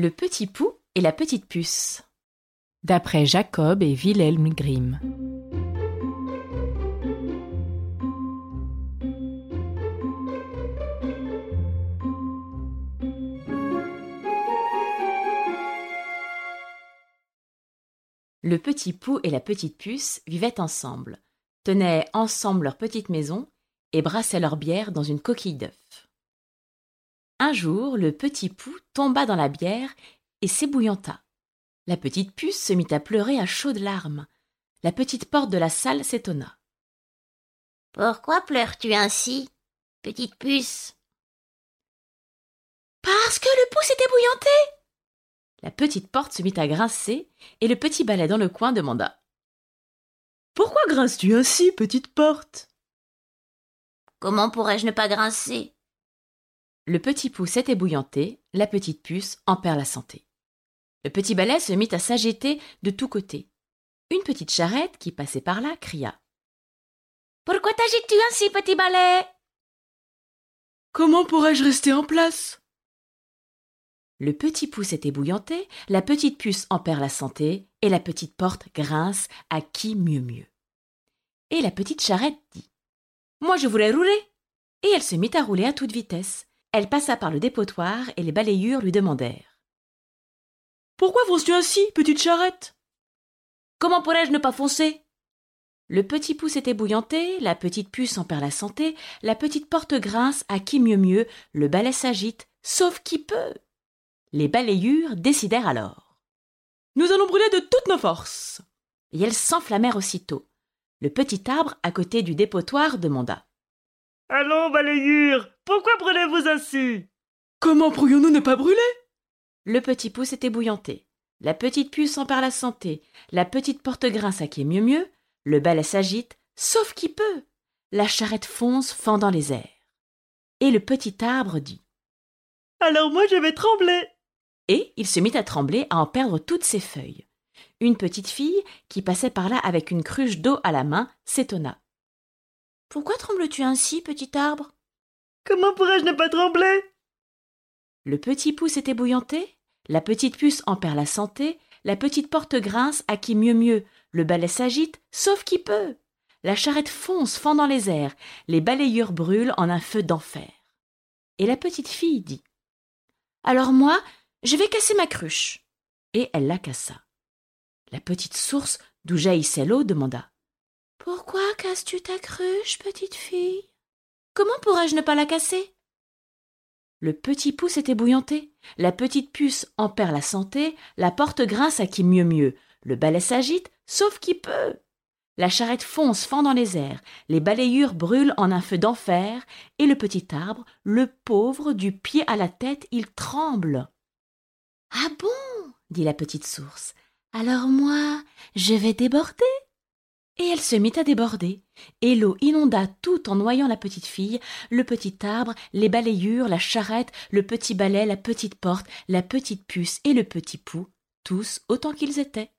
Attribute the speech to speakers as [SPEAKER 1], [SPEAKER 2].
[SPEAKER 1] Le petit pou et la petite puce.
[SPEAKER 2] D'après Jacob et Wilhelm Grimm.
[SPEAKER 1] Le petit pou et la petite puce vivaient ensemble, tenaient ensemble leur petite maison et brassaient leur bière dans une coquille d'œuf. Un jour, le petit pou tomba dans la bière et s'ébouillanta. La petite puce se mit à pleurer à chaudes larmes. La petite porte de la salle s'étonna.
[SPEAKER 3] Pourquoi pleures-tu ainsi, petite puce?
[SPEAKER 4] Parce que le pou s'est ébouillanté.
[SPEAKER 1] La petite porte se mit à grincer et le petit balai dans le coin demanda.
[SPEAKER 5] Pourquoi grinces-tu ainsi, petite porte?
[SPEAKER 3] Comment pourrais-je ne pas grincer?
[SPEAKER 1] Le petit pou s'est ébouillanté, la petite puce en perd la santé. Le petit balai se mit à s'agiter de tous côtés. Une petite charrette qui passait par là cria.
[SPEAKER 4] Pourquoi t'agites-tu ainsi, petit balai?
[SPEAKER 5] Comment pourrais-je rester en place?
[SPEAKER 1] Le petit pou s'est ébouillanté, la petite puce en perd la santé, et la petite porte grince à qui mieux mieux. Et la petite charrette dit. Moi je voulais rouler. Et elle se mit à rouler à toute vitesse. Elle passa par le dépotoir et les balayures lui demandèrent.
[SPEAKER 5] Pourquoi fonces-tu ainsi, petite charrette?
[SPEAKER 4] Comment pourrais-je ne pas foncer?
[SPEAKER 1] Le petit pouce est ébouillanté, la petite puce en perd la santé, la petite porte grince à qui mieux mieux, le balai s'agite, sauf qui peut. Les balayures décidèrent alors.
[SPEAKER 5] Nous allons brûler de toutes nos forces.
[SPEAKER 1] Et elles s'enflammèrent aussitôt. Le petit arbre à côté du dépotoir demanda.
[SPEAKER 6] Allons, balayure, pourquoi brûlez-vous ainsi?
[SPEAKER 5] Comment pourrions-nous ne pas brûler?
[SPEAKER 1] Le petit pouce est ébouillanté. La petite puce en perd la santé. La petite porte grince à qui est mieux mieux. Le balai s'agite, sauf qui peut. La charrette fonce, fendant les airs. Et le petit arbre dit.
[SPEAKER 6] Alors moi je vais trembler.
[SPEAKER 1] Et il se mit à trembler, à en perdre toutes ses feuilles. Une petite fille, qui passait par là avec une cruche d'eau à la main, s'étonna.
[SPEAKER 4] Pourquoi trembles-tu ainsi, petit arbre?
[SPEAKER 6] Comment pourrais-je ne pas trembler?
[SPEAKER 1] Le petit pouce est ébouillanté, la petite puce en perd la santé, la petite porte grince à qui mieux mieux, le balai s'agite, sauf qui peut. La charrette fonce, fendant les airs, les balayures brûlent en un feu d'enfer. Et la petite fille dit.
[SPEAKER 4] Alors moi, je vais casser ma cruche.
[SPEAKER 1] Et elle la cassa. La petite source d'où jaillissait l'eau demanda.
[SPEAKER 4] Pourquoi casses-tu ta cruche, petite fille? Comment pourrais-je ne pas la casser?
[SPEAKER 1] Le petit pouce est ébouillanté, la petite puce en perd la santé, la porte grince à qui mieux mieux, le balai s'agite, sauf qui peut. La charrette fonce, fend dans les airs, les balayures brûlent en un feu d'enfer, et le petit arbre, le pauvre, du pied à la tête, il tremble.
[SPEAKER 4] Ah bon dit la petite source. Alors moi, je vais déborder.
[SPEAKER 1] Et elle se mit à déborder, et l'eau inonda tout en noyant la petite fille, le petit arbre, les balayures, la charrette, le petit balai, la petite porte, la petite puce et le petit pou, tous autant qu'ils étaient.